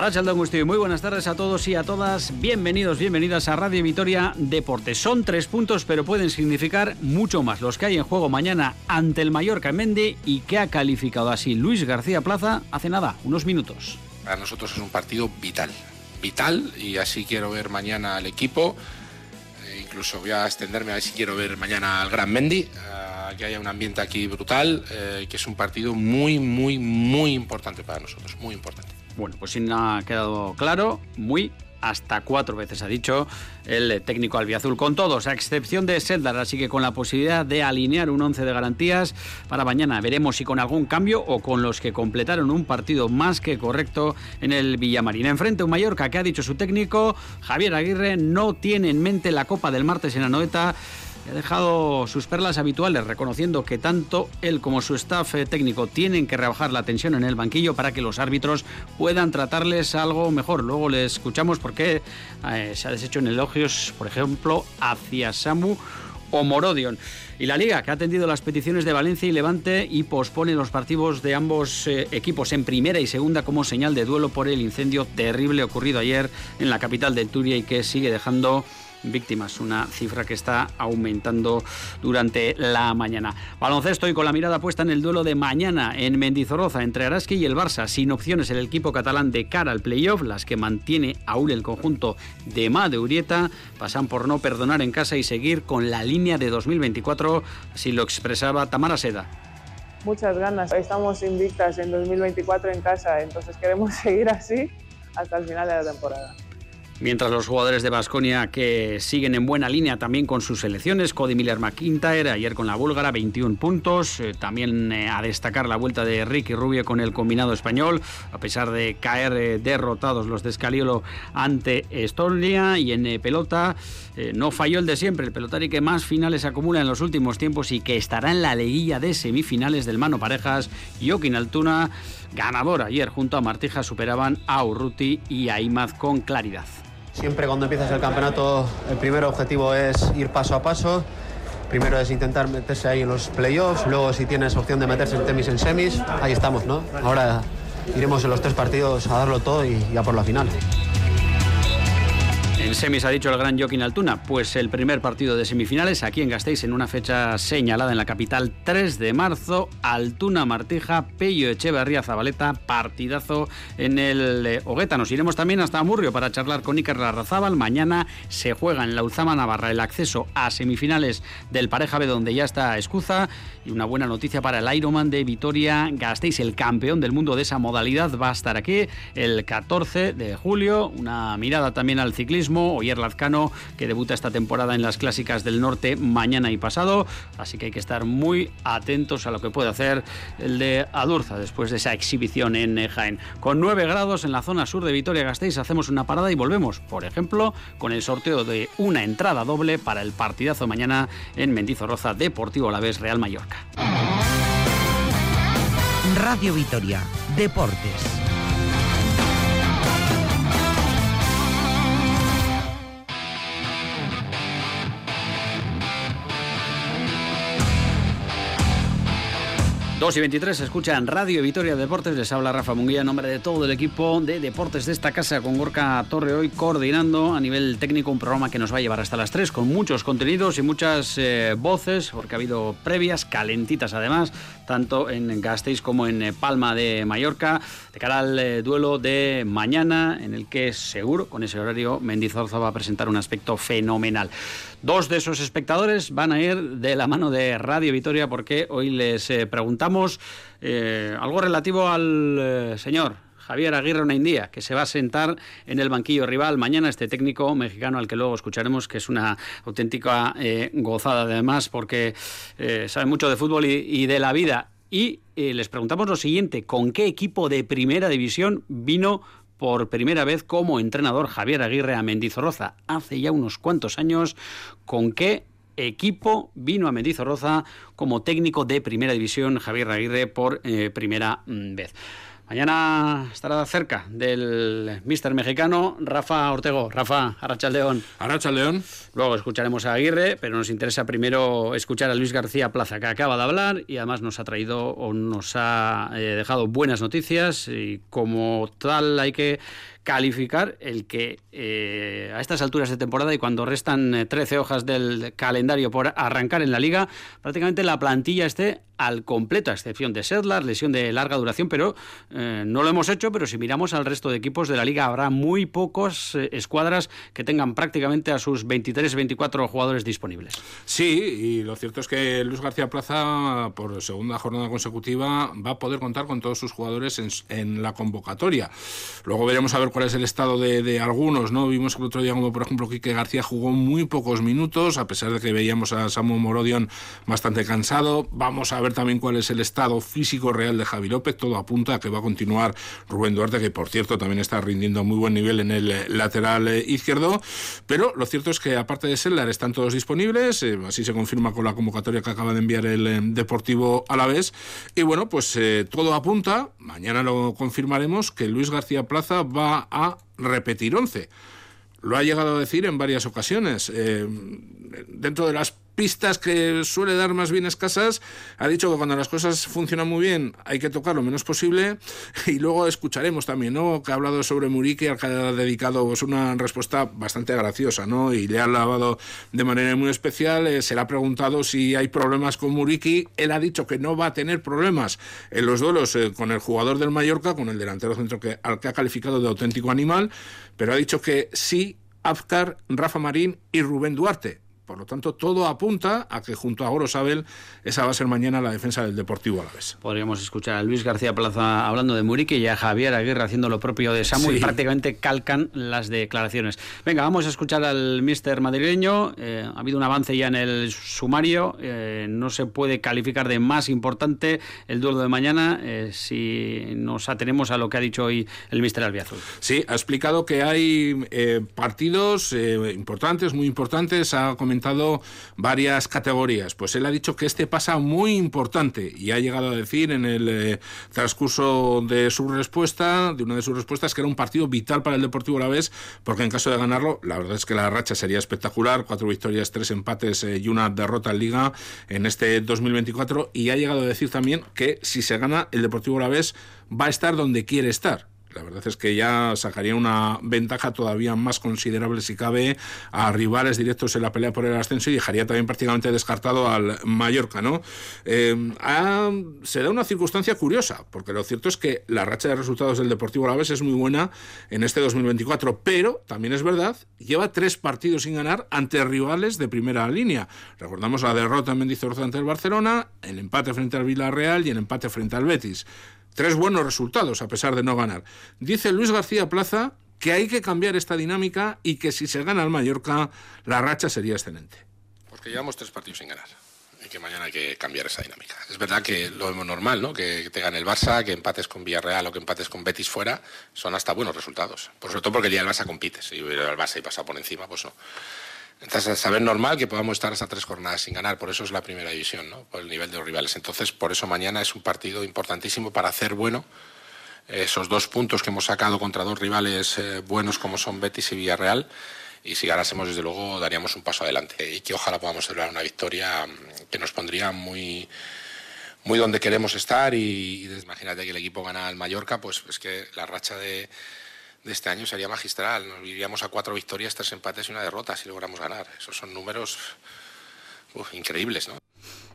Arrachaldo Agustín, muy buenas tardes a todos y a todas. Bienvenidos, bienvenidas a Radio Vitoria Deportes. Son tres puntos, pero pueden significar mucho más. Los que hay en juego mañana ante el Mallorca Mendy y que ha calificado así Luis García Plaza hace nada, unos minutos. Para nosotros es un partido vital, vital, y así quiero ver mañana al equipo. Eh, incluso voy a extenderme a ver si quiero ver mañana al Gran Mendy. eh, que haya un ambiente aquí brutal, eh, que es un partido muy, muy, muy importante para nosotros, muy importante. Bueno, pues no ha quedado claro, muy hasta cuatro veces ha dicho el técnico albiazul con todos, a excepción de Seldar, así que con la posibilidad de alinear un once de garantías para mañana. Veremos si con algún cambio o con los que completaron un partido más que correcto en el Villamarín. Enfrente un Mallorca que ha dicho su técnico, Javier Aguirre, no tiene en mente la Copa del martes en Anoeta ha dejado sus perlas habituales, reconociendo que tanto él como su staff eh, técnico tienen que rebajar la tensión en el banquillo para que los árbitros puedan tratarles algo mejor. Luego le escuchamos porque eh, se ha deshecho en elogios, por ejemplo, hacia Samu o Morodion. Y la Liga, que ha atendido las peticiones de Valencia y Levante y pospone los partidos de ambos eh, equipos en primera y segunda como señal de duelo por el incendio terrible ocurrido ayer en la capital del Turia y que sigue dejando víctimas, una cifra que está aumentando durante la mañana. Baloncesto y con la mirada puesta en el duelo de mañana en Mendizorroza entre Araski y el Barça, sin opciones el equipo catalán de cara al playoff, las que mantiene aún el conjunto de Ma de Urieta, pasan por no perdonar en casa y seguir con la línea de 2024, así lo expresaba Tamara Seda. Muchas ganas, estamos invictas en 2024 en casa, entonces queremos seguir así hasta el final de la temporada. Mientras los jugadores de Basconia que siguen en buena línea también con sus selecciones, Cody Miller McIntyre ayer con la búlgara 21 puntos, eh, también eh, a destacar la vuelta de Ricky Rubio con el combinado español, a pesar de caer eh, derrotados los de Scaliolo ante Estonia y en pelota no falló el de siempre, el pelotari que más finales acumula en los últimos tiempos y que estará en la liguilla de semifinales del mano parejas, Joaquín Altuna, ganador ayer junto a Martija superaban a Urruti y a Imaz con claridad. Siempre cuando empiezas el campeonato el primer objetivo es ir paso a paso. Primero es intentar meterse ahí en los playoffs, luego si tienes opción de meterse en temis en semis, ahí estamos, ¿no? Ahora iremos en los tres partidos a darlo todo y ya por la final. En semis ha dicho el gran Joaquín Altuna, pues el primer partido de semifinales aquí en Gasteiz en una fecha señalada en la capital 3 de marzo, Altuna Martija, Pello Echeverría Zabaleta, partidazo en el eh, Hogueta. Nos iremos también hasta Murrio para charlar con Iker Larrazábal. Mañana se juega en la Ulzama Navarra el acceso a semifinales del Pareja B donde ya está Escuza y una buena noticia para el Ironman de Vitoria Gasteiz, el campeón del mundo de esa modalidad va a estar aquí el 14 de julio. Una mirada también al ciclismo Oyer Lazcano, que debuta esta temporada en las clásicas del norte mañana y pasado. Así que hay que estar muy atentos a lo que puede hacer el de Adurza después de esa exhibición en eh, Jaén. Con 9 grados en la zona sur de Vitoria-Gasteiz hacemos una parada y volvemos, por ejemplo, con el sorteo de una entrada doble para el partidazo mañana en Mendizorroza Deportivo Alavés Real Mallorca. Radio Vitoria, Deportes. Dos y 23 se escucha Radio Vitoria Deportes. Les habla Rafa Munguía en nombre de todo el equipo de deportes de esta casa con Gorka Torre hoy coordinando a nivel técnico un programa que nos va a llevar hasta las 3 con muchos contenidos y muchas eh, voces porque ha habido previas calentitas además tanto en Gasteiz como en eh, Palma de Mallorca de cara al eh, duelo de mañana en el que seguro con ese horario Mendizorza va a presentar un aspecto fenomenal. Dos de esos espectadores van a ir de la mano de Radio Vitoria porque hoy les eh, preguntamos algo relativo al señor Javier Aguirre Unaindía, que se va a sentar en el banquillo rival mañana, este técnico mexicano al que luego escucharemos, que es una auténtica eh, gozada además, porque eh, sabe mucho de fútbol y, de la vida. Y eh, les preguntamos lo siguiente, ¿con qué equipo de primera división vino por primera vez como entrenador Javier Aguirre a Mendizorroza hace ya unos cuantos años. ¿Con qué equipo vino a Mendizorroza como técnico de primera división Javier Aguirre por primera mm, vez. Mañana estará cerca del mister mexicano Rafa Ortego. Rafa, Arrachaldeón. León. Luego escucharemos a Aguirre, pero nos interesa primero escuchar a Luis García Plaza, que acaba de hablar y además nos ha traído o nos ha eh, dejado buenas noticias y como tal hay que calificar el que eh, a estas alturas de temporada y cuando restan 13 eh, hojas del calendario por arrancar en la liga, prácticamente la plantilla esté al completo, a excepción de Sedlar, lesión de larga duración, pero eh, no lo hemos hecho, pero si miramos al resto de equipos de la liga habrá muy pocos escuadras que tengan prácticamente a sus 23-24 jugadores disponibles. Sí, y lo cierto es que Luis García Plaza, por segunda jornada consecutiva, va a poder contar con todos sus jugadores en, en la convocatoria. Luego veremos a ver cuál es el estado de, algunos, ¿no? Vimos el otro día como por ejemplo Quique García jugó muy pocos minutos, a pesar de que veíamos a Samu Morodion bastante cansado. Vamos a ver también cuál es el estado físico real de Javi López, todo apunta a que va a continuar Rubén Duarte, que por cierto también está rindiendo a muy buen nivel en el eh, lateral eh, izquierdo, pero lo cierto es que aparte de Sellar están todos disponibles, eh, así se confirma con la convocatoria que acaba de enviar el Deportivo a y bueno, pues todo apunta, mañana lo confirmaremos, que Luis García Plaza va a repetir 11. Lo ha llegado a decir en varias ocasiones. Dentro de las pistas que suele dar más bien escasas, ha dicho que cuando las cosas funcionan muy bien hay que tocar lo menos posible y luego escucharemos también, ¿no? Que ha hablado sobre Muriqui, al que ha dedicado pues, una respuesta bastante graciosa, ¿no? Y le ha lavado de manera muy especial, eh, se le ha preguntado si hay problemas con Muriqui, él ha dicho que no va a tener problemas en los duelos eh, con el jugador del Mallorca, con el delantero centro que, al que ha calificado de auténtico animal, pero ha dicho que sí Afkar, Rafa Marín y Rubén Duarte. Por lo tanto, todo apunta a que junto a Gorosabel esa va a ser mañana la defensa del Deportivo a la vez. Podríamos escuchar a Luis García Plaza hablando de Murique y a Javier Aguirre haciendo lo propio de Samu y prácticamente calcan las declaraciones. Venga, vamos a escuchar al mister madrileño. Eh, ha habido un avance ya en el sumario. Eh, no se puede calificar de más importante el duelo de mañana eh, si nos atenemos a lo que ha dicho hoy el mister Albiazul. Sí, ha explicado que hay partidos importantes, muy importantes. Ha comentado varias categorías. Pues él ha dicho que este pasa muy importante y ha llegado a decir en el eh, transcurso de su respuesta, de una de sus respuestas, que era un partido vital para el Deportivo vez porque en caso de ganarlo, la verdad es que la racha sería espectacular, cuatro victorias, tres empates eh, y una derrota en Liga en este 2024 y ha llegado a decir también que si se gana, el Deportivo vez va a estar donde quiere estar la verdad es que ya sacaría una ventaja todavía más considerable, si cabe, a rivales directos en la pelea por el ascenso y dejaría también prácticamente descartado al Mallorca, ¿no? Eh, se da una circunstancia curiosa, porque lo cierto es que la racha de resultados del Deportivo Alavés es muy buena en este 2024, pero también es verdad, lleva tres partidos sin ganar ante rivales de primera línea. Recordamos la derrota en Mendizorroza ante el Barcelona, el empate frente al Villarreal y el empate frente al Betis. Tres buenos resultados a pesar de no ganar. Dice Luis García Plaza que hay que cambiar esta dinámica y que si se gana el Mallorca, la racha sería excelente. Porque llevamos tres partidos sin ganar y que mañana hay que cambiar esa dinámica. Es verdad que lo vemos normal, ¿no? Que te gane el Barça, que empates con Villarreal o que empates con Betis fuera, son hasta buenos resultados. Por sobre todo porque el día del Barça compites. Si el Barça y pasa por encima, pues no. Entonces, saber normal que podamos estar hasta tres jornadas sin ganar, por eso es la primera división, ¿no? por el nivel de los rivales. Entonces, por eso mañana es un partido importantísimo para hacer bueno esos dos puntos que hemos sacado contra dos rivales eh, buenos como son Betis y Villarreal. Y si ganásemos, desde luego, daríamos un paso adelante. Y que ojalá podamos celebrar una victoria mm, que nos pondría muy, muy donde queremos estar. Y, y imagínate que el equipo gana al Mallorca, pues es que la racha de de este año sería magistral. Nos iríamos a cuatro victorias, tres empates y una derrota si logramos ganar. Esos son números increíbles, ¿no?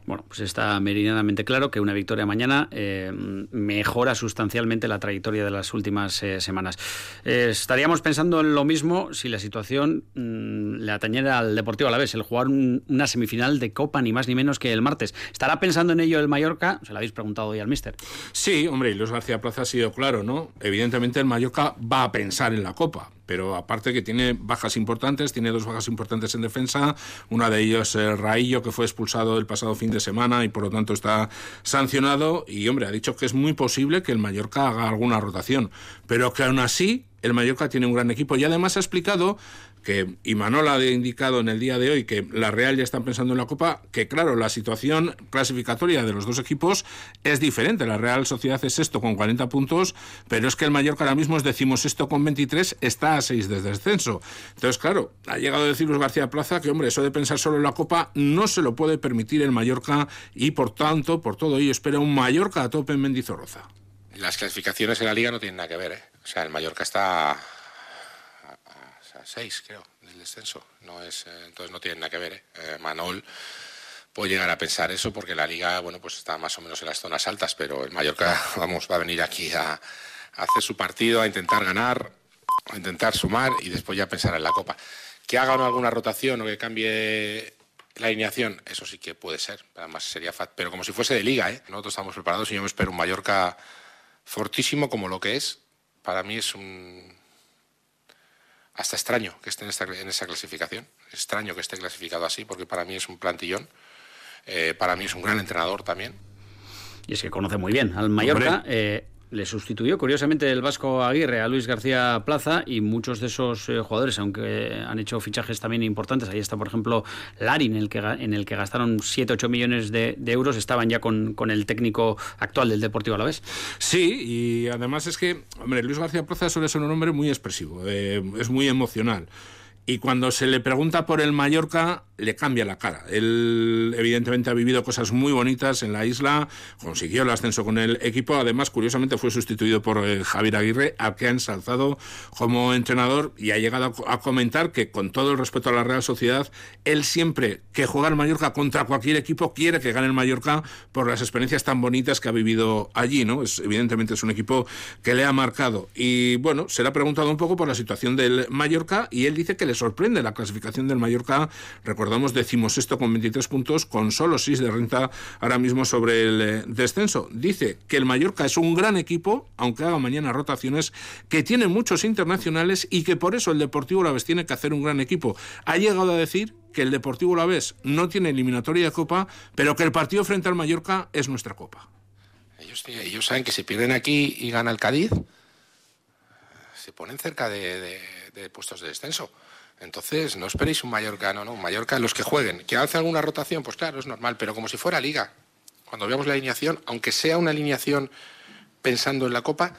Bueno, pues está meridianamente claro que una victoria mañana eh, mejora sustancialmente la trayectoria de las últimas eh, semanas. Eh, estaríamos pensando en lo mismo si la situación mm, le atañera al Deportivo a la vez, el jugar una semifinal de Copa, ni más ni menos que el martes. ¿Estará pensando en ello el Mallorca? Se lo habéis preguntado hoy al míster. Sí, hombre, y Luis García Plaza ha sido claro, ¿no? Evidentemente el Mallorca va a pensar en la Copa pero aparte que tiene bajas importantes, tiene dos bajas importantes en defensa, una de ellas el Raillo que fue expulsado el pasado fin de semana y por lo tanto está sancionado. Y hombre, ha dicho que es muy posible que el Mallorca haga alguna rotación, pero que aún así el Mallorca tiene un gran equipo y además ha explicado que Imanol ha indicado en el día de hoy que la Real ya están pensando en la Copa, que claro, la situación clasificatoria de los dos equipos es diferente. La Real Sociedad es sexto con 40 puntos, pero es que el Mallorca ahora mismo es decimos esto con 23, está a 6 de descenso. Entonces, claro, ha llegado a decir Luis García Plaza que, hombre, eso de pensar solo en la Copa no se lo puede permitir el Mallorca y, por tanto, por todo ello, espera un Mallorca a tope en Mendizorroza. Las clasificaciones en la Liga no tienen nada que ver, ¿eh? O sea, el Mallorca está seis, creo, del descenso. No es, eh, entonces no tiene nada que ver. ¿eh? ¿eh? Manol puede llegar a pensar eso porque la liga, bueno, pues está más o menos en las zonas altas, pero el Mallorca, vamos, va a venir aquí a, a hacer su partido, a intentar ganar, a intentar sumar y después ya pensar en la Copa. Que haga alguna rotación o que cambie la alineación, eso sí que puede ser, además sería fat, pero como si fuese de liga, ¿eh? Nosotros estamos preparados y yo me espero un Mallorca fortísimo como lo que es. Para mí es un, hasta extraño que esté en, esta, en esa clasificación. Extraño que esté clasificado así, porque para mí es un plantillón. Eh, para mí es un gran entrenador también. Y es que conoce muy bien al Mallorca. Le sustituyó, curiosamente, el Vasco Aguirre a Luis García Plaza y muchos de esos eh, jugadores, aunque han hecho fichajes también importantes, ahí está, por ejemplo, Larin, en el que, en el que gastaron 7-8 millones de, euros, estaban ya con, con, el técnico actual del Deportivo Alavés. Sí, y además es que, hombre, Luis García Plaza suele ser un hombre muy expresivo, eh, es muy emocional. Y cuando se le pregunta por el Mallorca, le cambia la cara. Él, evidentemente, ha vivido cosas muy bonitas en la isla, consiguió el ascenso con el equipo. Además, curiosamente, fue sustituido por eh, Javier Aguirre, al que ha ensalzado como entrenador y ha llegado a, comentar que, con todo el respeto a la Real Sociedad, él siempre que juega el Mallorca contra cualquier equipo quiere que gane el Mallorca por las experiencias tan bonitas que ha vivido allí. ¿no? Es, evidentemente, es un equipo que le ha marcado. Y bueno, se le ha preguntado un poco por la situación del Mallorca y él dice que le sorprende la clasificación del Mallorca. Recordamos, decimos esto con 23 puntos, con solo 6 de renta ahora mismo sobre el eh, descenso. Dice que el Mallorca es un gran equipo, aunque haga mañana rotaciones, que tiene muchos internacionales y que por eso el Deportivo vez tiene que hacer un gran equipo. Ha llegado a decir que el Deportivo vez no tiene eliminatoria de Copa, pero que el partido frente al Mallorca es nuestra Copa. Ellos, ellos saben que si pierden aquí y gana el Cádiz, se ponen cerca de puestos de descenso. Entonces, no esperéis un Mallorca, no, no, un Mallorca, los que jueguen. ¿Que hace alguna rotación? Pues claro, es normal, pero como si fuera liga. Cuando veamos la alineación, aunque sea una alineación pensando en la Copa,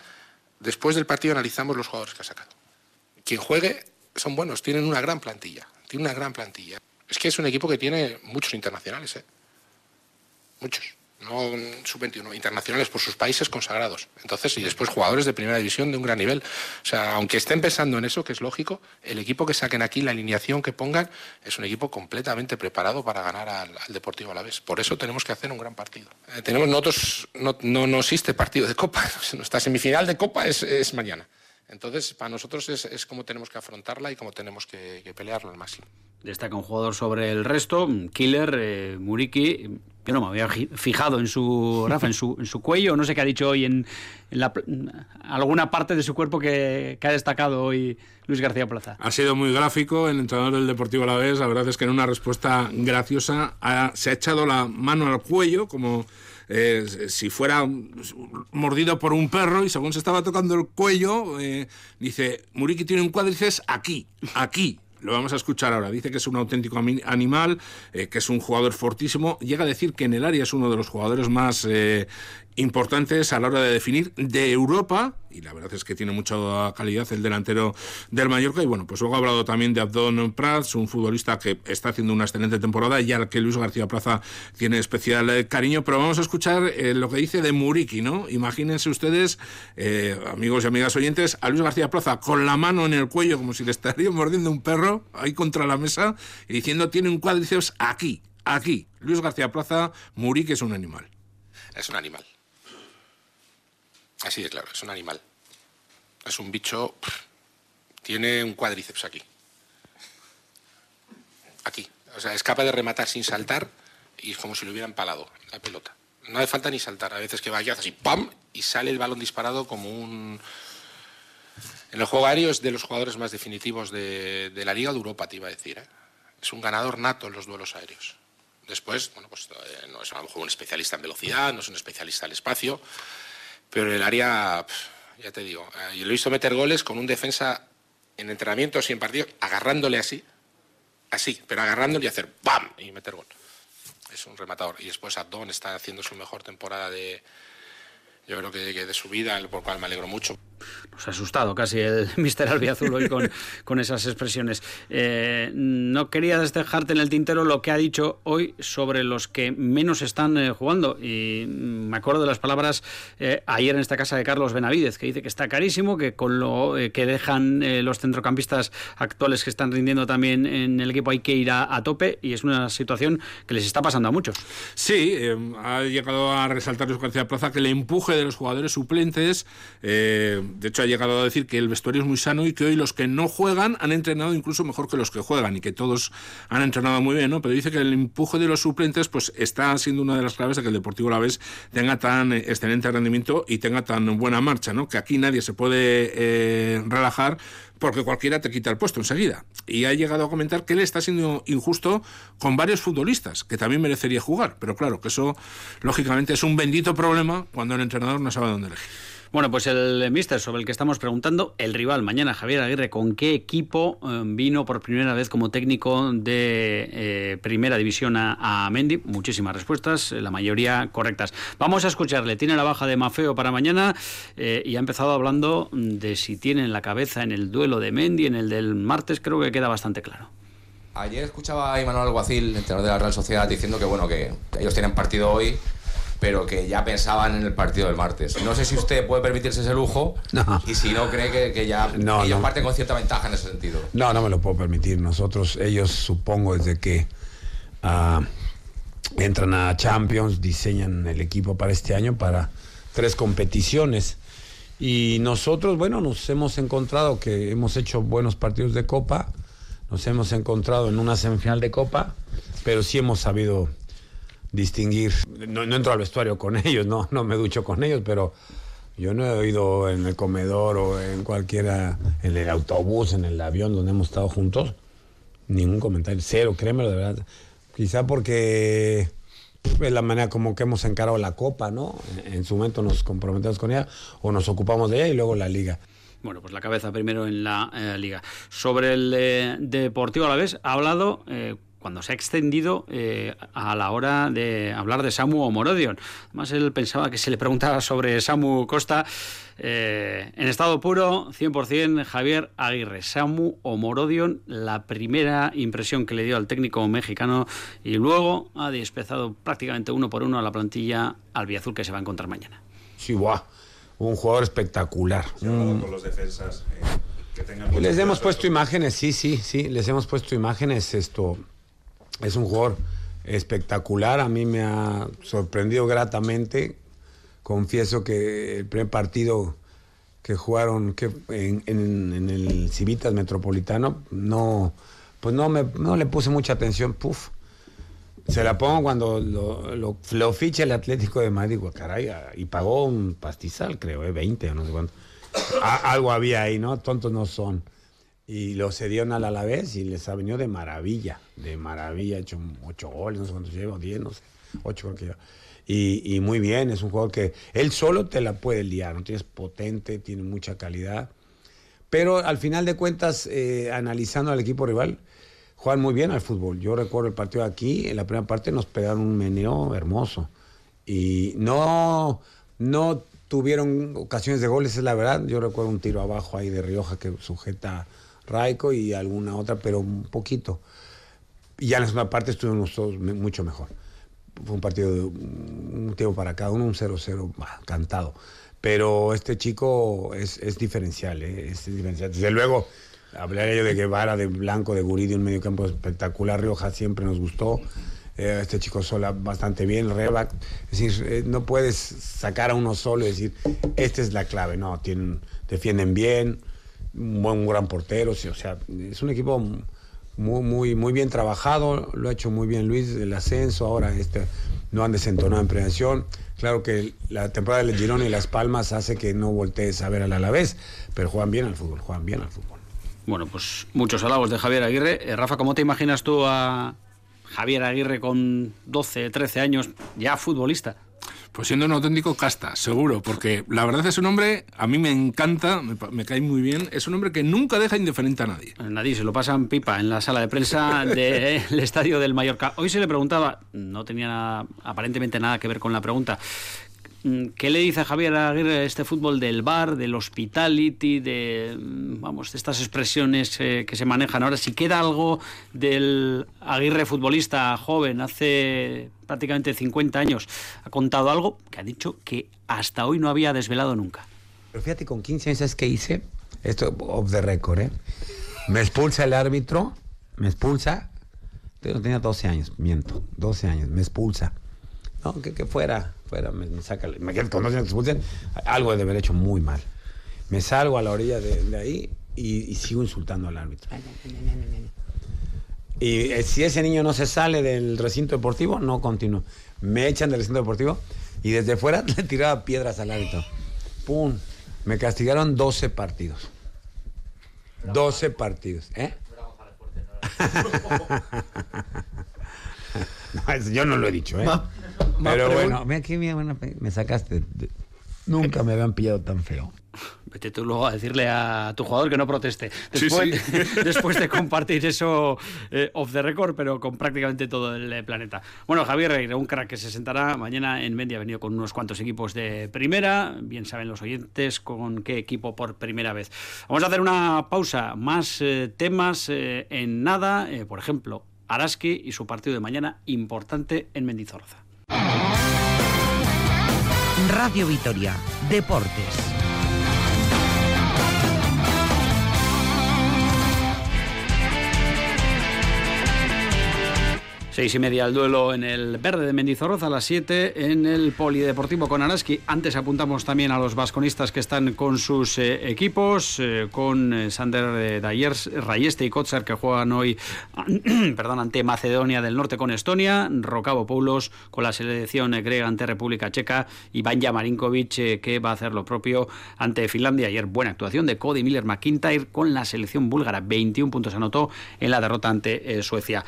después del partido analizamos los jugadores que ha sacado. Quien juegue son buenos, tienen una gran plantilla, tiene una gran plantilla. Es que es un equipo que tiene muchos internacionales, ¿eh? Muchos no sub-21, internacionales por sus países consagrados. Entonces, y después jugadores de primera división de un gran nivel. O sea, aunque estén pensando en eso, que es lógico, el equipo que saquen aquí, la alineación que pongan, es un equipo completamente preparado para ganar al, Deportivo a la vez. Por eso tenemos que hacer un gran partido. Eh, tenemos nosotros, no, no, existe partido de Copa. Nuestra semifinal de Copa es, mañana. Entonces, para nosotros es, es como tenemos que afrontarla y como tenemos que, pelearlo al máximo. Destaca un jugador sobre el resto, Killer, eh, Muriki yo no me había fijado en su, Rafa, en su, en su cuello, no sé qué ha dicho hoy en, la, alguna parte de su cuerpo que, ha destacado hoy Luis García Plaza. Ha sido muy gráfico el entrenador del Deportivo a la vez, la verdad es que en una respuesta graciosa se ha echado la mano al cuello como... Eh, si fuera mordido por un perro y según se estaba tocando el cuello, eh, dice, Muriki tiene un cuádriceps aquí, aquí, lo vamos a escuchar ahora. Dice que es un auténtico animal, eh, que es un jugador fortísimo. Llega a decir que en el área es uno de los jugadores más eh, importantes a la hora de definir de Europa, y la verdad es que tiene mucha calidad el delantero del Mallorca, y bueno, pues luego ha hablado también de Abdón Prats, un futbolista que está haciendo una excelente temporada y al que Luis García Plaza tiene especial eh, cariño, pero vamos a escuchar eh, lo que dice de Muriki, ¿no? Imagínense ustedes, eh, amigos y amigas oyentes, a Luis García Plaza con la mano en el cuello, como si le estaría mordiendo un perro, ahí contra la mesa, y diciendo, tiene un cuádriceps aquí, aquí. Luis García Plaza, Muriki es un animal. Es un animal Así de claro, es un animal. Es un bicho. tiene un cuádriceps aquí. Aquí. O sea, es capaz de rematar sin saltar y es como si lo hubiera empalado la pelota. No hace falta ni saltar. A veces que vaya así, ¡pam! y sale el balón disparado como un. En el juego aéreo es de los jugadores más definitivos de, la Liga de Europa, te iba a decir. ¿eh? Es un ganador nato en los duelos aéreos. Después, bueno, pues eh, no es a lo mejor un especialista en velocidad, no es un especialista en espacio, pero el área ya te digo. Eh, yo lo he visto meter goles con un defensa en entrenamientos y en partidos, agarrándole así, así, pero agarrándole y hacer ¡bam! y meter gol. Es un rematador. Y después Abdón está haciendo su mejor temporada de, yo creo que, de su vida, por cual me alegro mucho. Nos ha asustado casi el mister Albiazul hoy con, con esas expresiones. Eh, no quería despejarte en el tintero lo que ha dicho hoy sobre los que menos están eh, jugando. Y me acuerdo de las palabras eh, ayer en esta casa de Carlos Benavidez, que dice que está carísimo, que con lo que dejan los centrocampistas actuales que están rindiendo también en el equipo hay que ir a, tope. Y es una situación que les está pasando a muchos. Sí, ha llegado a resaltar Luis García Plaza que el empuje de los jugadores suplentes de hecho, ha llegado a decir que el vestuario es muy sano y que hoy los que no juegan han entrenado incluso mejor que los que juegan y que todos han entrenado muy bien, ¿no? Pero dice que el empuje de los suplentes pues está siendo una de las claves de que el Deportivo La Vez tenga tan excelente rendimiento y tenga tan buena marcha, ¿no? Que aquí nadie se puede eh, relajar porque cualquiera te quita el puesto enseguida. Y ha llegado a comentar que él está siendo injusto con varios futbolistas, que también merecería jugar. Pero claro, que eso lógicamente es un bendito problema cuando el entrenador no sabe dónde elegir. Bueno, pues el mister sobre el que estamos preguntando, el rival mañana, Javier Aguirre, ¿con qué equipo eh, vino por primera vez como técnico de eh, primera división a, Mendy? Muchísimas respuestas, la mayoría correctas. Vamos a escucharle, tiene la baja de Mafeo para mañana eh, y ha empezado hablando de si tiene en la cabeza en el duelo de Mendy, en el del martes, creo que queda bastante claro. Ayer escuchaba a Manuel Alguacil, entrenador de la Real Sociedad, diciendo que bueno que ellos tienen partido hoy pero que ya pensaban en el partido del martes. No sé si usted puede permitirse ese lujo y si no cree que, ya ellos parten con cierta ventaja en ese sentido. No, no me lo puedo permitir. Nosotros, ellos supongo desde que ah, entran a Champions, diseñan el equipo para este año para tres competiciones. Y nosotros, bueno, nos hemos encontrado que hemos hecho buenos partidos de Copa, nos hemos encontrado en una semifinal de Copa, pero sí hemos sabido distinguir. No, entro al vestuario con ellos, no, no me ducho con ellos, pero yo no he oído en el comedor o en cualquiera, en el autobús, en el avión donde hemos estado juntos, ningún comentario, cero, créemelo de verdad. Quizá porque es la manera como que hemos encarado la copa, ¿no? En su momento nos comprometemos con ella o nos ocupamos de ella y luego la liga. Bueno, pues la cabeza primero en la eh, liga. Sobre el eh, Deportivo a la vez, ha hablado eh, cuando se ha extendido eh, a la hora de hablar de Samu o Morodion. Además, él pensaba que se le preguntaba sobre Samu Costa. Eh, en estado puro, 100% Javier Aguirre. Samu o Morodion, la primera impresión que le dio al técnico mexicano y luego ha despezado prácticamente uno por uno a la plantilla albiazul que se va a encontrar mañana. Sí, guau. Un jugador espectacular. con los defensas. Eh, les hemos puesto imágenes, sí, sí, sí, les hemos puesto imágenes esto es un jugador espectacular, a mí me ha sorprendido gratamente. Confieso que el primer partido que jugaron que en, el Civitas Metropolitano, no, pues no, me, no le puse mucha atención. Puf. Se la pongo cuando lo, lo, ficha el Atlético de Madrid, caray, y pagó un pastizal, creo, ¿eh? 20 o no sé cuánto. algo había ahí, ¿no? Tontos no son y lo cedieron al Alavés y les ha venido de maravilla, de maravilla, ha hecho ocho goles, no sé cuántos lleva, diez, no sé, ocho creo que lleva. Y, muy bien, es un jugador que él solo te la puede liar, ¿no? Tienes potente, tiene mucha calidad, pero al final de cuentas, eh, analizando al equipo rival, juegan muy bien al fútbol. Yo recuerdo el partido aquí, en la primera parte nos pegaron un meneo hermoso y no, no tuvieron ocasiones de goles, es la verdad. Yo recuerdo un tiro abajo ahí de Rioja que sujeta Raico y alguna otra, pero un poquito. Y ya en la segunda parte estuvimos todos mucho mejor. Fue un partido de un tiempo para cada uno, un 0-0 cantado. Pero este chico es, es diferencial, ¿eh? es diferencial. Desde luego, hablaría yo de Guevara, de Blanco, de Guridi, un medio campo espectacular. Rioja siempre nos gustó. Eh, este chico sola bastante bien, Rebac. Es decir, eh, no puedes sacar a uno solo y decir, esta es la clave. No, tienen, defienden bien, un buen gran portero, o sea, es un equipo muy, muy, muy bien trabajado, lo ha hecho muy bien Luis, el ascenso, ahora este, no han desentonado en prevención. Claro que la temporada del Girona y Las Palmas hace que no voltees a ver al Alavés, pero juegan bien al fútbol, juegan bien al fútbol. Bueno, pues muchos halagos de Javier Aguirre. Eh, Rafa, ¿cómo te imaginas tú a Javier Aguirre con 12, 13 años, ya futbolista? Pues siendo un auténtico casta, seguro, porque la verdad es un hombre, a mí me encanta, me, cae muy bien, es un hombre que nunca deja indiferente a nadie. Nadie, se lo pasan pipa en la sala de prensa del estadio del Mallorca. Hoy se le preguntaba, no tenía aparentemente nada que ver con la pregunta, ¿Qué le dice Javier Aguirre este fútbol del bar, del hospitality, de mm, vamos, de estas expresiones eh, que se manejan ahora? Si queda algo del Aguirre futbolista joven, hace prácticamente 50 años, ha contado algo que ha dicho que hasta hoy no había desvelado nunca. Pero fíjate, con 15 años, ¿sabes qué hice? Esto off the record, ¿eh? Me expulsa el árbitro, me expulsa. Tenía 12 años, miento, 12 años, me expulsa. No, que, que fuera fuera, me, me saca, me quedo con dos que expulsen, algo de haber hecho muy mal. Me salgo a la orilla de, ahí y, sigo insultando al árbitro. Y eh, si ese niño no se sale del recinto deportivo, no continúo. Me echan del recinto deportivo y desde fuera le tiraba piedras al árbitro. ¡Pum! Me castigaron 12 partidos. 12 partidos. ¿Eh? yo no lo he dicho, ¿eh? Pero bueno, mira aquí, me sacaste. Nunca me habían pillado tan feo. Vete tú luego a decirle a tu jugador que no proteste. Después, de compartir eso eh, off the record, pero con prácticamente todo el eh, planeta. Bueno, Javier Reire, un crack que se sentará mañana en Mendy, ha venido con unos cuantos equipos de primera. Bien saben los oyentes con qué equipo por primera vez. Vamos a hacer una pausa. Más eh, temas en nada. por ejemplo, Araski y su partido de mañana importante en Mendizorza. Radio Vitoria, Deportes. Seis y media el duelo en el verde de Mendizorroza, a las siete en el Polideportivo con Araski. Antes apuntamos también a los vasconistas que están con sus eh, equipos, eh, con eh, Sander Dayers, Rayeste y Kotsar que juegan hoy perdón, ante Macedonia del Norte con Estonia, Rocabo Poulos con la selección griega ante República Checa y Banja Marinkovic que va a hacer lo propio ante Finlandia. Ayer buena actuación de Cody Miller McIntyre con la selección búlgara. 21 puntos anotó en la derrota ante Suecia.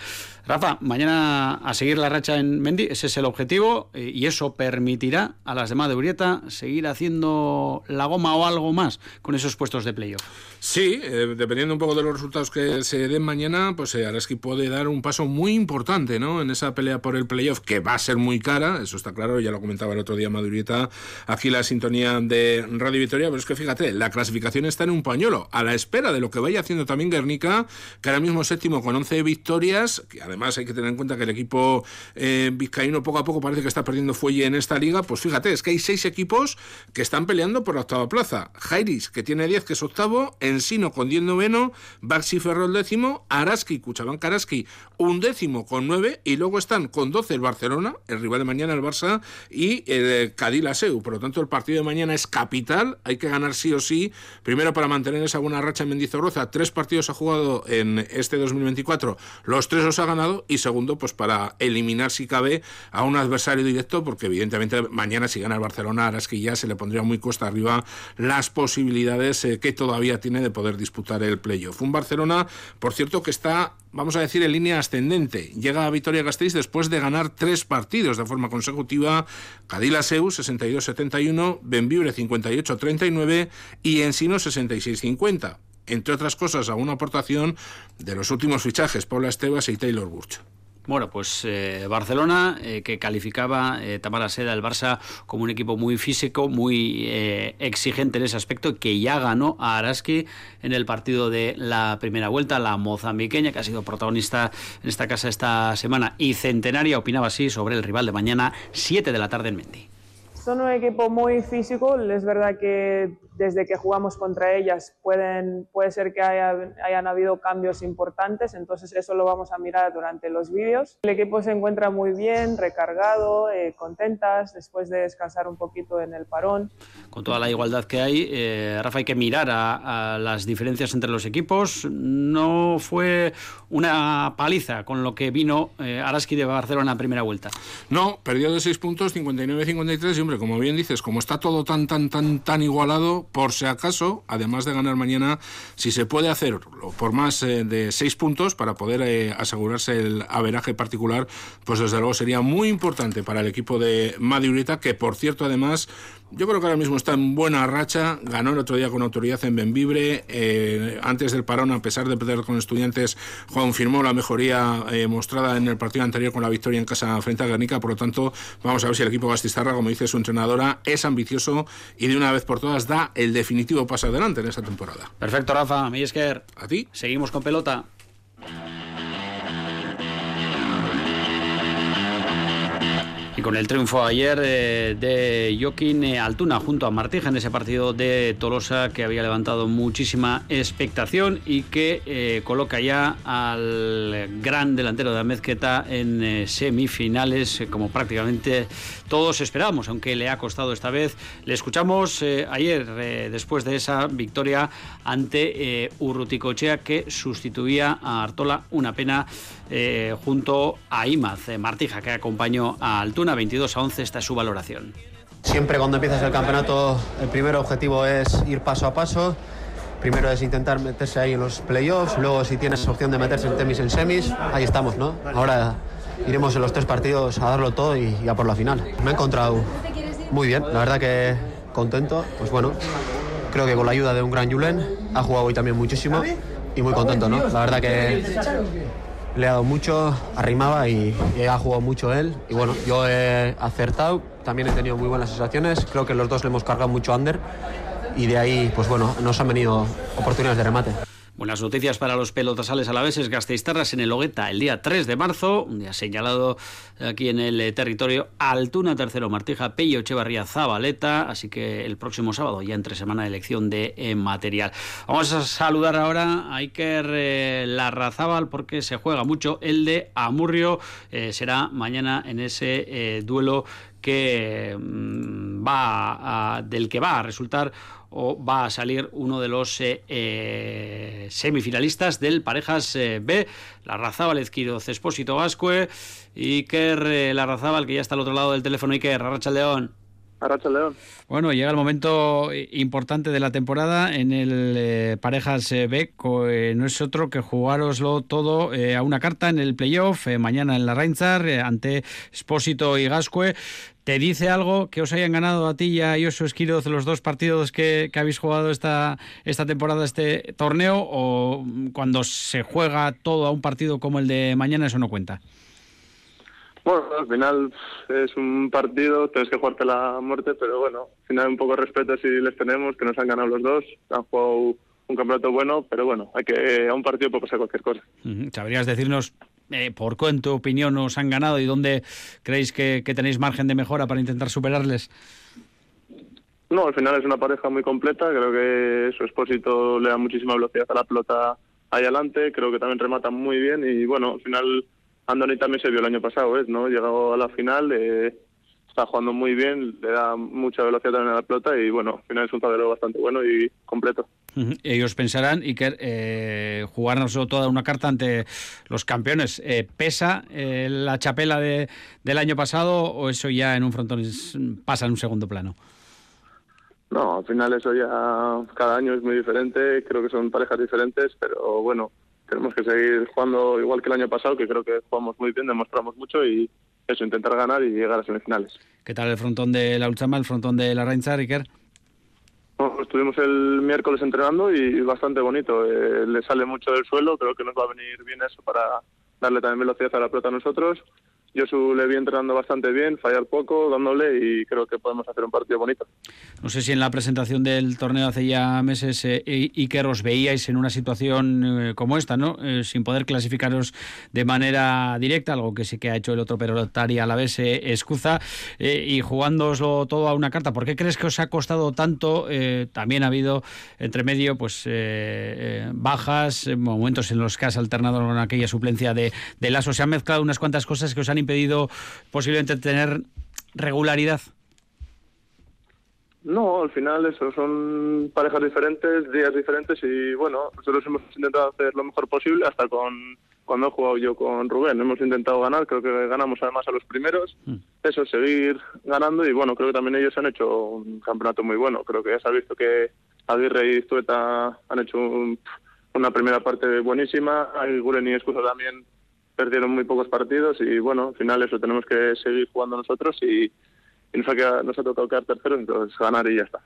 Rafa, mañana a seguir la racha en Mendy, ese es el objetivo eh, y eso permitirá a las demás de Urieta seguir haciendo la goma o algo más con esos puestos de playoff. Sí, eh, dependiendo un poco de los resultados que se den mañana, pues eh, Araski puede dar un paso muy importante ¿no? en esa pelea por el playoff, que va a ser muy cara, eso está claro, ya lo comentaba el otro día Madurieta, aquí la sintonía de Radio Victoria, pero es que fíjate, la clasificación está en un pañuelo, a la espera de lo que vaya haciendo también Guernica, que ahora mismo séptimo con 11 victorias, que además hay que tener en cuenta que el equipo eh, vizcaíno poco a poco parece que está perdiendo fuelle en esta liga, pues fíjate, es que hay seis equipos que están peleando por la octava plaza. Jairis, que tiene 10, que es octavo, Ensino con 10 noveno, Baxi Ferrol décimo, Araski, Cuchabán Karaski un décimo con 9 y luego están con 12 el Barcelona, el rival de mañana el Barça y el Cadil Seu. Por lo tanto, el partido de mañana es capital, hay que ganar sí o sí, primero para mantener esa buena racha en Mendizorroza, tres partidos ha jugado en este 2024, los tres los ha ganado y segundo, pues para eliminar si cabe a un adversario directo, porque evidentemente mañana si gana el Barcelona, Araski ya se le pondría muy cuesta arriba las posibilidades eh, que todavía tiene de poder disputar el playoff. Un Barcelona, por cierto, que está, vamos a decir, en línea ascendente. Llega a Vitoria Gasteiz después de ganar tres partidos de forma consecutiva. Cadillaceu 62-71, Benvibre 58-39 y Ensino 66-50. Entre otras cosas, a una aportación de los últimos fichajes, Paula Estebas y Taylor Burch. Bueno, pues eh, Barcelona, eh, que calificaba eh, Tamara Seda, el Barça, como un equipo muy físico, muy exigente en ese aspecto, que ya ganó a Araski en el partido de la primera vuelta, la mozambiqueña, que ha sido protagonista en esta casa esta semana, y centenaria, opinaba así sobre el rival de mañana, 7 de la tarde en Mendy. Son un equipo muy físico, es verdad que desde que jugamos contra ellas pueden, puede ser que haya, hayan habido cambios importantes, entonces eso lo vamos a mirar durante los vídeos. El equipo se encuentra muy bien, recargado, eh, contentas después de descansar un poquito en el parón. Con toda la igualdad que hay, eh, Rafa, hay que mirar a, las diferencias entre los equipos. No fue una paliza con lo que vino eh, Araski de Barcelona en la primera vuelta. No, perdió de 6 puntos, 59-53, y hombre, como bien dices, como está todo tan, tan, tan, tan igualado, por si acaso, además de ganar mañana, si se puede hacer por más eh, de seis puntos para poder eh, asegurarse el averaje particular, pues desde luego sería muy importante para el equipo de Madurita, que por cierto además yo creo que ahora mismo está en buena racha. Ganó el otro día con autoridad en Benvibre. Eh, antes del parón, a pesar de perder con estudiantes, confirmó la mejoría eh, mostrada en el partido anterior con la victoria en casa frente a Guernica. Por lo tanto, vamos a ver si el equipo Gastistarra, como dice su entrenadora, es ambicioso y de una vez por todas da el definitivo paso adelante en esta temporada. Perfecto, Rafa. Millesker. A ti. Seguimos con pelota. Y con el triunfo ayer eh, de Joaquín eh, Altuna junto a Martija en ese partido de Tolosa que había levantado muchísima expectación y que eh, coloca ya al gran delantero de Amezqueta en semifinales como prácticamente todos esperábamos, aunque le ha costado esta vez. Le escuchamos ayer después de esa victoria ante Urruticochea que sustituía a Artola, una pena junto a Imaz Martija que acompañó a Altuna 22 a 11, esta es su valoración. Siempre cuando empiezas el campeonato, el primer objetivo es ir paso a paso. Primero es intentar meterse ahí en los playoffs, luego si tienes opción de meterse en temis en semis, ahí estamos, ¿no? Ahora iremos en los tres partidos a darlo todo y, a por la final. Me he encontrado muy bien, la verdad que contento, pues bueno, creo que con la ayuda de un gran Julen, ha jugado hoy también muchísimo y muy contento, ¿no? La verdad que le ha dado mucho, arrimaba y, y, ha jugado mucho él. Y bueno, yo he acertado, también he tenido muy buenas sensaciones. Creo que los dos le hemos cargado mucho under y de ahí, pues bueno, nos han venido oportunidades de remate. Buenas noticias para los pelotasales alaveses Gasteiztarras en el Hogueta el día 3 de marzo, un día señalado aquí en el eh, territorio Altuna, tercero Martija, Pello, Echevarría, Zabaleta, así que el próximo sábado ya entre semana de elección de eh, material. Vamos a saludar ahora a Iker eh, Larrazábal porque se juega mucho. El de Amurrio, será mañana en ese duelo que mm, va del que va a resultar o va a salir uno de los eh, eh, semifinalistas del Parejas eh, B, la Razábal Ezquiroz Expósito Gascue, Iker la Razábal, que ya está al otro lado del teléfono, Iker, Arracha León. Bueno, llega el momento importante de la temporada en el Parejas B, no es otro que jugároslo todo a una carta en el playoff, mañana en la Reinzar, ante Expósito y Gascue. ¿Te dice algo que os hayan ganado a ti y a Josu Esquiroz los dos partidos que, habéis jugado esta, esta temporada, este torneo? ¿O cuando se juega todo a un partido como el de mañana, eso no cuenta? Bueno, al final es un partido, tienes que jugarte la muerte, pero bueno, al final un poco de respeto si les tenemos, que nos han ganado los dos, han jugado un campeonato bueno, pero bueno, hay que a un partido puede pasar cualquier cosa. ¿Sabrías decirnos eh, ¿Por qué, en tu opinión, os han ganado y dónde creéis que, tenéis margen de mejora para intentar superarles? No, al final es una pareja muy completa. Creo que su expósito le da muchísima velocidad a la pelota ahí adelante. Creo que también remata muy bien. Y bueno, al final Andoni también se vio el año pasado, ¿eh? ¿no? Llegado a la final, eh, está jugando muy bien, le da mucha velocidad también a la pelota. Y bueno, al final es un tablero bastante bueno y completo. Ellos pensarán, y que eh, jugarnos toda una carta ante los campeones, eh, ¿pesa eh, la chapela de, del año pasado o eso ya en un frontón pasa en un segundo plano? No, al final eso ya cada año es muy diferente, creo que son parejas diferentes, pero bueno, tenemos que seguir jugando igual que el año pasado, que creo que jugamos muy bien, demostramos mucho y eso, intentar ganar y llegar a semifinales. ¿Qué tal el frontón de la Ulchama, el frontón de la Reinza, Iker? estuvimos el miércoles entrenando y bastante bonito. Eh, le sale mucho del suelo, creo que nos va a venir bien eso para darle también velocidad a la pelota a nosotros. Yo le vi entrenando bastante bien, fallar poco, dándole y creo que podemos hacer un partido bonito. No sé si en la presentación del torneo hace ya meses eh, que os veíais en una situación eh, como esta, ¿no? Eh, sin poder clasificaros de manera directa, algo que sí que ha hecho el otro pelotari a la vez, Escuza, y jugándoslo todo a una carta. ¿Por qué crees que os ha costado tanto? también ha habido entre medio pues bajas, momentos en los que has alternado con aquella suplencia de, de Lazo. Se han mezclado unas cuantas cosas que os han impedido posiblemente tener regularidad? No, al final eso, son parejas diferentes, días diferentes y bueno, nosotros hemos intentado hacer lo mejor posible hasta con cuando he jugado yo con Rubén. Hemos intentado ganar, creo que ganamos además a los primeros. Mm. Eso, seguir ganando y bueno, creo que también ellos han hecho un campeonato muy bueno. Creo que ya se ha visto que Aguirre y Tueta han hecho un- una primera parte buenísima. Aguirre y Escuso también perdieron muy pocos partidos y bueno, al final eso tenemos que seguir jugando nosotros y, y nos, ha quedado- nos ha tocado quedar terceros, entonces ganar y ya está.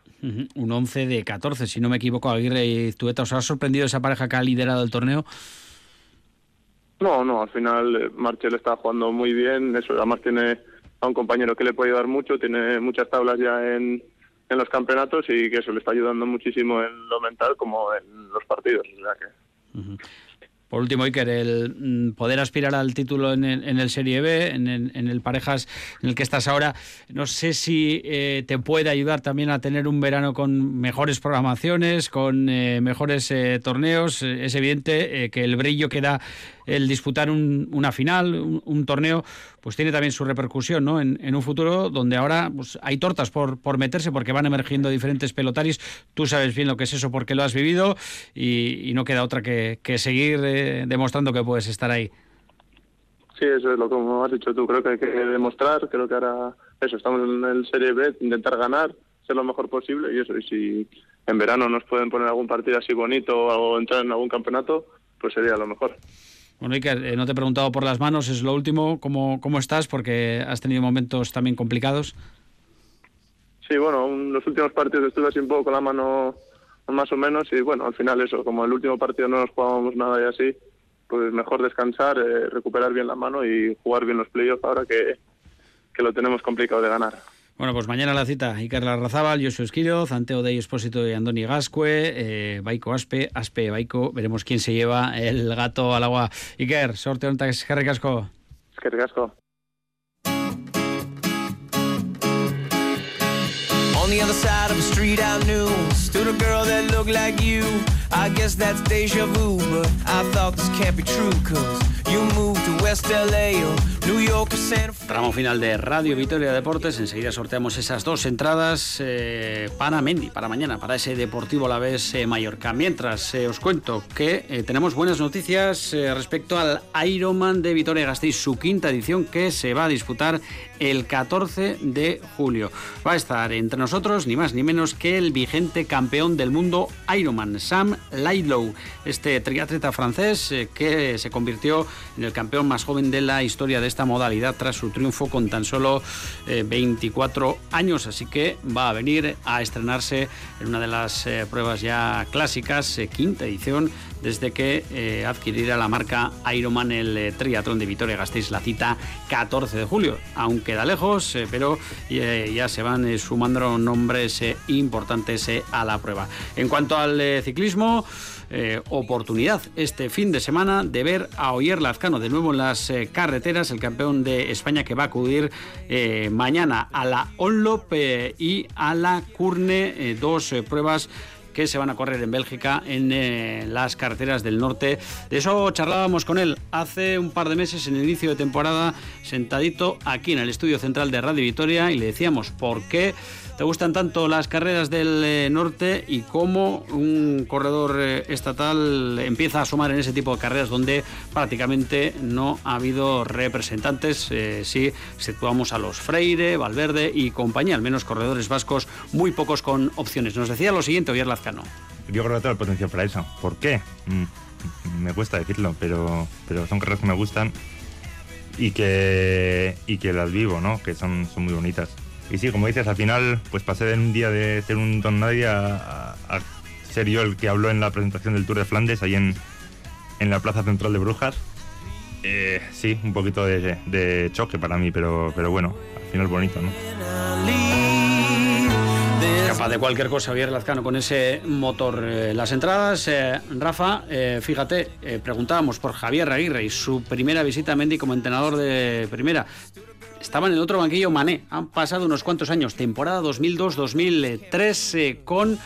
Un 11 de 14, si no me equivoco, Aguirre y Tueta. ¿Os ha sorprendido esa pareja que ha liderado el torneo? No, no, al final eh, Marchel está jugando muy bien, eso además tiene a un compañero que le puede ayudar mucho, tiene muchas tablas ya en, en los campeonatos y que eso le está ayudando muchísimo en lo mental como en los partidos. O sea que Por último, Iker, el mm, poder aspirar al título en el, Serie B, en el, parejas en el que estás ahora, no sé si eh, te puede ayudar también a tener un verano con mejores programaciones, con eh, mejores eh, torneos. Es evidente que el brillo que da el disputar un- una final, un, torneo, pues tiene también su repercusión ¿no? en, un futuro donde ahora pues, hay tortas por, por meterse porque van emergiendo diferentes pelotaris. Tú sabes bien lo que es eso porque lo has vivido y, no queda otra que seguir eh, demostrando que puedes estar ahí. sí, eso es lo que como has dicho tú, creo que hay que demostrar, creo que ahora eso, estamos en el Serie B, intentar ganar, ser lo mejor posible y eso, y si en verano nos pueden poner algún partido así bonito o entrar en algún campeonato, pues sería lo mejor. Bueno, Iker, eh, no te he preguntado por las manos, es lo último. ¿Cómo, ¿Cómo estás? Porque has tenido momentos también complicados. Sí, bueno, un- los últimos partidos estuve así un poco con la mano más o menos y bueno, al final eso, como el último partido no nos jugábamos nada y así, pues mejor descansar, eh, recuperar bien la mano y jugar bien los playoffs ahora que, que lo tenemos complicado de ganar. Bueno, pues mañana la cita. Iker Larrazábal, Josu Esquiroz, Anteo Dey Espósito y Andoni Gascue, eh, Baiko Aspe, Aspe Baiko. Veremos quién se lleva el gato al agua. Iker, sorteo en Eskerrik asko. Es que the other side of the street I knew stood a girl that looked like you. I guess that's deja vu, but I thought this can't be true, cause you moved to West LA or New York or Santa Fe. Tramo final de Radio Vitoria Deportes. Enseguida sorteamos esas dos entradas eh, para Mendy, para mañana, para ese Deportivo La Vez eh, Mallorca. Mientras eh, os cuento que eh, tenemos buenas noticias eh, respecto al Ironman de Vitoria Gasteiz, su quinta edición que se va a disputar el 14 de julio. Va a estar entre nosotros ni más ni menos que el vigente campeón del mundo Ironman, Sam Laidlow, este triatleta francés eh, que se convirtió en el campeón más joven de la historia de esta modalidad tras su triunfo con tan solo eh, 24 años. Así que va a venir a estrenarse en una de las eh, pruebas ya clásicas, eh, quinta edición, desde que eh, adquiriera la marca Ironman el eh, triatlón de Vitoria Gasteiz la cita 14 de julio. Aún queda lejos, eh, pero eh, ya se van eh, sumando nombres importantes a la prueba. En cuanto al ciclismo, oportunidad este fin de semana de ver a Oyer Lazcano de nuevo en las carreteras, el campeón de España que va a acudir mañana a la Onlop y a la Curne, dos pruebas que se van a correr en Bélgica en eh, las carreteras del norte. De eso charlábamos con él hace un par de meses en el inicio de temporada, sentadito aquí en el estudio central de Radio Vitoria y le decíamos por qué te gustan tanto las carreras del eh, norte y cómo un corredor eh, estatal empieza a sumar en ese tipo de carreras donde prácticamente no ha habido representantes, eh, si situamos a los Freire, Valverde y compañía, al menos corredores vascos, muy pocos con opciones. Nos decía lo siguiente, Oyer Lazcano. Yo creo que todo el potencial para eso. ¿Por qué? Mm, me cuesta decirlo, pero, pero son carreras que me gustan y que, y que las vivo, ¿no? Que son, son muy bonitas. Y sí, como dices, al final, pues pasé de un día de ser un don nadie a, ser yo el que habló en la presentación del Tour de Flandes, ahí en, en la Plaza Central de Brujas. Eh, sí, un poquito de, choque para mí, pero, pero bueno, al final bonito, ¿no? Capaz de cualquier cosa, Javier Lazcano, con ese motor. Eh, las entradas, eh, Rafa, fíjate, preguntábamos por Javier Aguirre y su primera visita a Mendy como entrenador de primera. Estaba en el otro banquillo Mané. Han pasado unos cuantos años, temporada 2002-2003, eh, con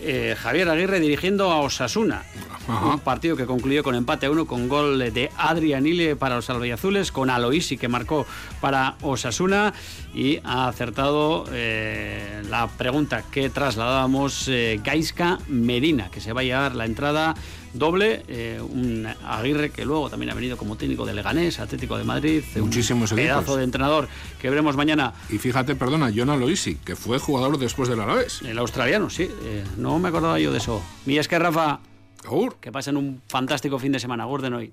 eh, Javier Aguirre dirigiendo a Osasuna. Un partido que concluyó con empate a uno con gol de Adrian Ile para los albiazules, con Aloisi que marcó para Osasuna y ha acertado eh, la pregunta que trasladábamos eh, Gaisca Medina, que se va a llevar la entrada doble, eh, un Aguirre que luego también ha venido como técnico de Leganés, Atlético de Madrid, Muchísimos un equipos. pedazo de entrador que veremos mañana. Y fíjate, perdona, Jonah Loisi, que fue jugador después del Alavés. El australiano, sí, eh, no me acordaba yo de eso. Mi es que Rafa, que pasen un fantástico fin de semana, Gordon hoy.